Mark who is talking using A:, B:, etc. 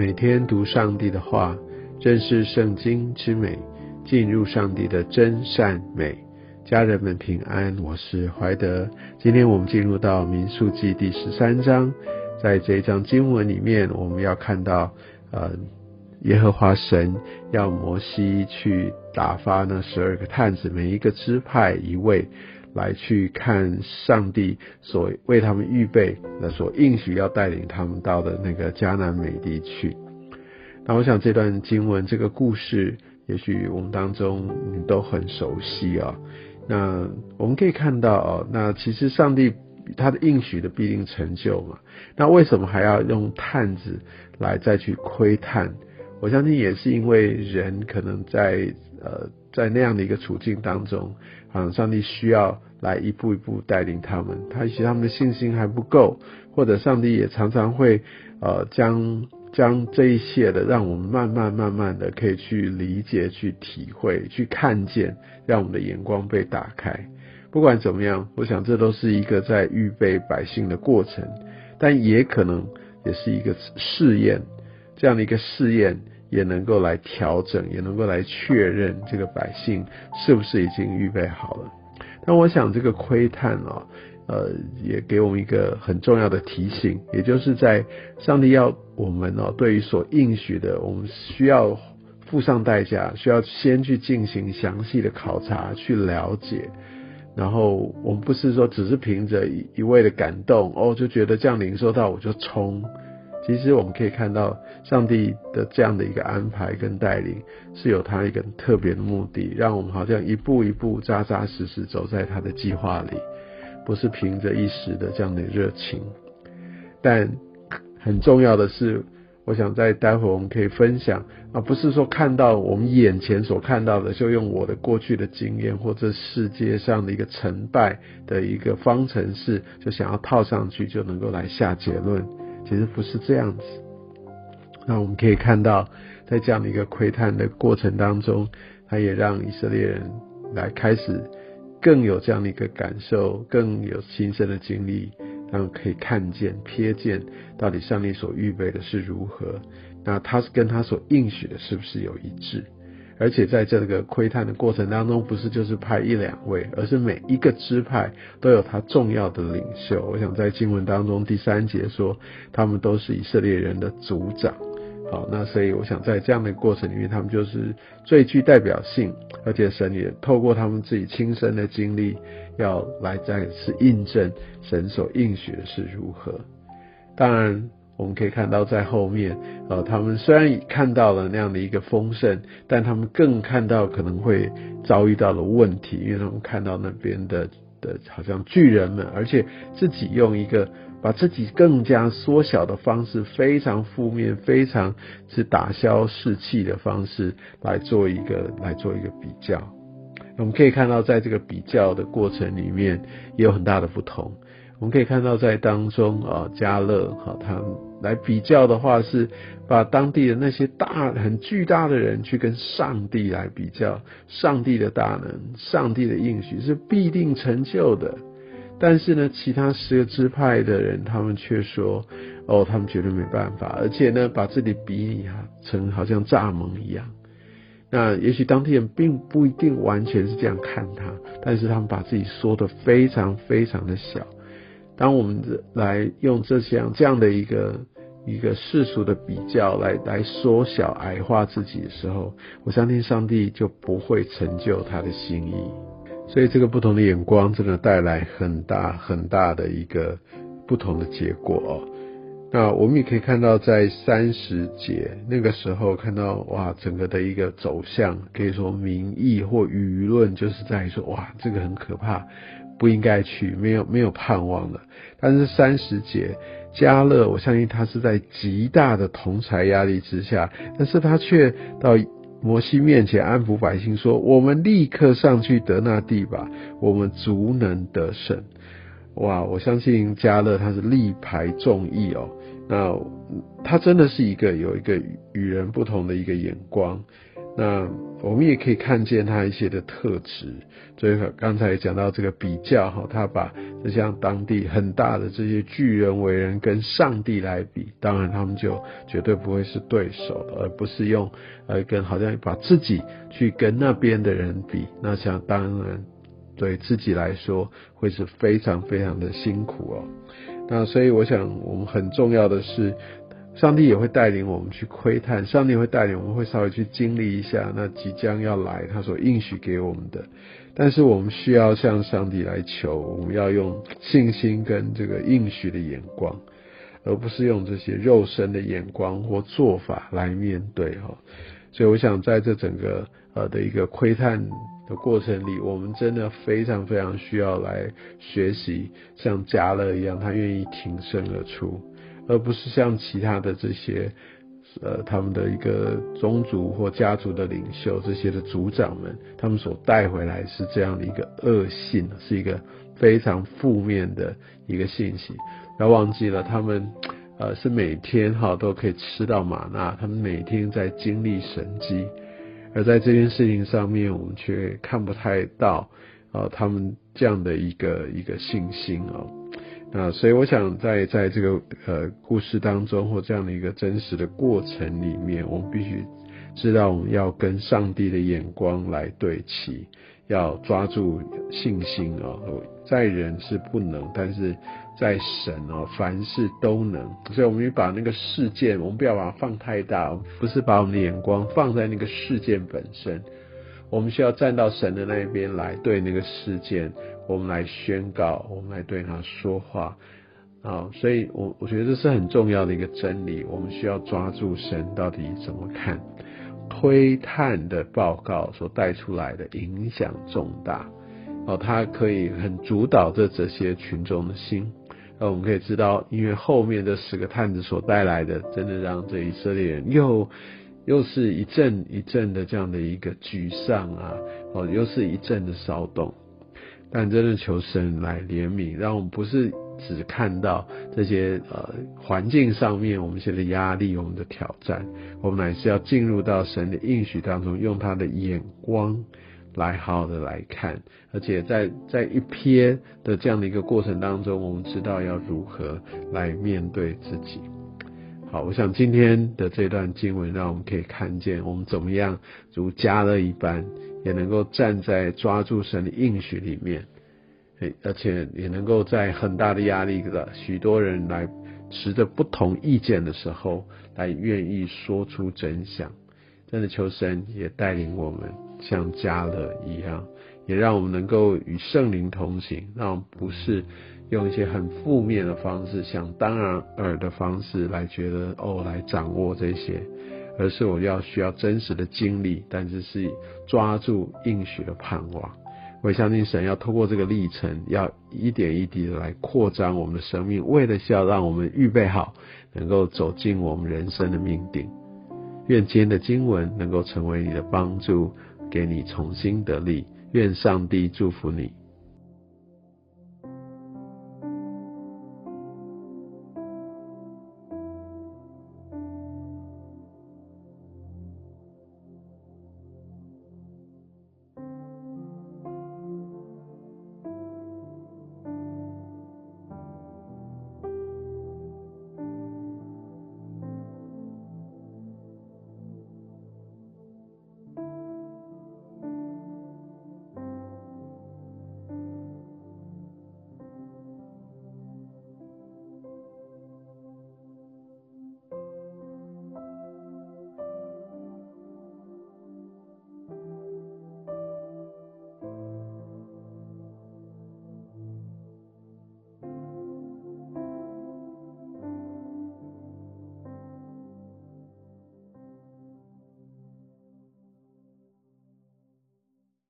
A: 每天读上帝的话，认识圣经之美，进入上帝的真善美。家人们平安，我是怀德。今天我们进入到民数记第十三章，在这一章经文里面，我们要看到，呃，耶和华神要摩西去打发那十二个探子，每一个支派一位。来去看上帝所为他们预备的，所应许要带领他们到的那个迦南美地去。那我想这段经文这个故事，也许我们当中你都很熟悉啊。那我们可以看到哦，那其实上帝他的应许的必定成就嘛。那为什么还要用探子来再去窥探？我相信也是因为人可能在呃在那样的一个处境当中。啊，上帝需要来一步一步带领他们，他其实他们的信心还不够，或者上帝也常常会呃将将这一切的让我们慢慢慢慢的可以去理解、去体会、去看见，让我们的眼光被打开。不管怎么样，我想这都是一个在预备百姓的过程，但也可能也是一个试验，这样的一个试验。也能够来调整，也能够来确认这个百姓是不是已经预备好了。但我想这个窥探啊，呃，也给我们一个很重要的提醒，也就是在上帝要我们哦，对于所应许的，我们需要付上代价，需要先去进行详细的考察，去了解。然后我们不是说只是凭着一味的感动哦，就觉得这样领受到我就冲。其实我们可以看到，上帝的这样的一个安排跟带领，是有他一个特别的目的，让我们好像一步一步扎扎实实走在他的计划里，不是凭着一时的这样的热情。但很重要的是，我想在待会我们可以分享，而不是说看到我们眼前所看到的，就用我的过去的经验或者世界上的一个成败的一个方程式，就想要套上去就能够来下结论。其实不是这样子。那我们可以看到，在这样的一个窥探的过程当中，他也让以色列人来开始更有这样的一个感受，更有亲身的经历，他们可以看见、瞥见到底上帝所预备的是如何。那他是跟他所应许的，是不是有一致？而且在这个窥探的过程当中，不是就是派一两位，而是每一个支派都有他重要的领袖。我想在经文当中第三节说，他们都是以色列人的族长。好，那所以我想在这样的过程里面，他们就是最具代表性，而且神也透过他们自己亲身的经历，要来再次印证神所应许的是如何。当然。我们可以看到，在后面，呃，他们虽然看到了那样的一个丰盛，但他们更看到可能会遭遇到的问题，因为他们看到那边的的好像巨人们，而且自己用一个把自己更加缩小的方式，非常负面、非常是打消士气的方式来做一个来做一个比较。我们可以看到，在这个比较的过程里面，也有很大的不同。我们可以看到，在当中啊，加勒哈，他来比较的话，是把当地的那些大、很巨大的人去跟上帝来比较，上帝的大能，上帝的应许是必定成就的。但是呢，其他十个支派的人，他们却说，哦，他们绝对没办法，而且呢，把自己比拟啊成好像蚱蜢一样。那也许当地人并不一定完全是这样看他，但是他们把自己缩得非常非常的小。当我们来用这样这样的一个一个世俗的比较来来缩小矮化自己的时候，我相信上帝就不会成就他的心意。所以这个不同的眼光真的带来很大很大的一个不同的结果哦。那我们也可以看到，在三十节那个时候看到哇，整个的一个走向，可以说民意或舆论就是在说哇，这个很可怕。不应该去，没有没有盼望了。但是三十节加勒，我相信他是在极大的同财压力之下，但是他却到摩西面前安抚百姓说：“我们立刻上去得那地吧，我们足能得胜。”哇，我相信加勒他是力排众议哦，那他真的是一个有一个与人不同的一个眼光。那我们也可以看见他一些的特质。所以刚才讲到这个比较哈，他把这像当地很大的这些巨人伟人跟上帝来比，当然他们就绝对不会是对手，而不是用呃跟好像把自己去跟那边的人比，那像当然对自己来说会是非常非常的辛苦哦。那所以我想我们很重要的是。上帝也会带领我们去窥探，上帝会带领我们，会稍微去经历一下那即将要来他所应许给我们的。但是我们需要向上帝来求，我们要用信心跟这个应许的眼光，而不是用这些肉身的眼光或做法来面对哈。所以我想在这整个呃的一个窥探的过程里，我们真的非常非常需要来学习，像加勒一样，他愿意挺身而出。而不是像其他的这些，呃，他们的一个宗族或家族的领袖，这些的族长们，他们所带回来是这样的一个恶性，是一个非常负面的一个信息。不要忘记了，他们呃是每天哈都可以吃到玛纳，他们每天在经历神迹，而在这件事情上面，我们却看不太到呃他们这样的一个一个信心哦。那所以我想在在这个呃故事当中或这样的一个真实的过程里面，我们必须知道我们要跟上帝的眼光来对齐，要抓住信心哦，在人是不能，但是在神哦，凡事都能。所以我们把那个事件，我们不要把它放太大，不是把我们的眼光放在那个事件本身，我们需要站到神的那一边来对那个事件。我们来宣告，我们来对他说话啊！所以，我我觉得这是很重要的一个真理。我们需要抓住神到底怎么看，推探的报告所带出来的影响重大哦，它可以很主导这这些群众的心。那我们可以知道，因为后面这十个探子所带来的，真的让这以色列人又又是一阵一阵的这样的一个沮丧啊！哦，又是一阵的骚动。但真的求神来怜悯，让我们不是只看到这些呃环境上面我们现在压力、我们的挑战，我们乃是要进入到神的应许当中，用他的眼光来好好的来看，而且在在一瞥的这样的一个过程当中，我们知道要如何来面对自己。好，我想今天的这段经文，让我们可以看见我们怎么样如加勒一般。也能够站在抓住神的应许里面，而且也能够在很大的压力的许多人来持着不同意见的时候，来愿意说出真相。真的求神也带领我们像加勒一样，也让我们能够与圣灵同行，让不是用一些很负面的方式，想当然尔的方式来觉得哦，来掌握这些。而是我要需要真实的经历，但是是抓住应许的盼望。我相信神要透过这个历程，要一点一滴的来扩张我们的生命，为的是要让我们预备好，能够走进我们人生的命定。愿今天的经文能够成为你的帮助，给你重新得力。愿上帝祝福你。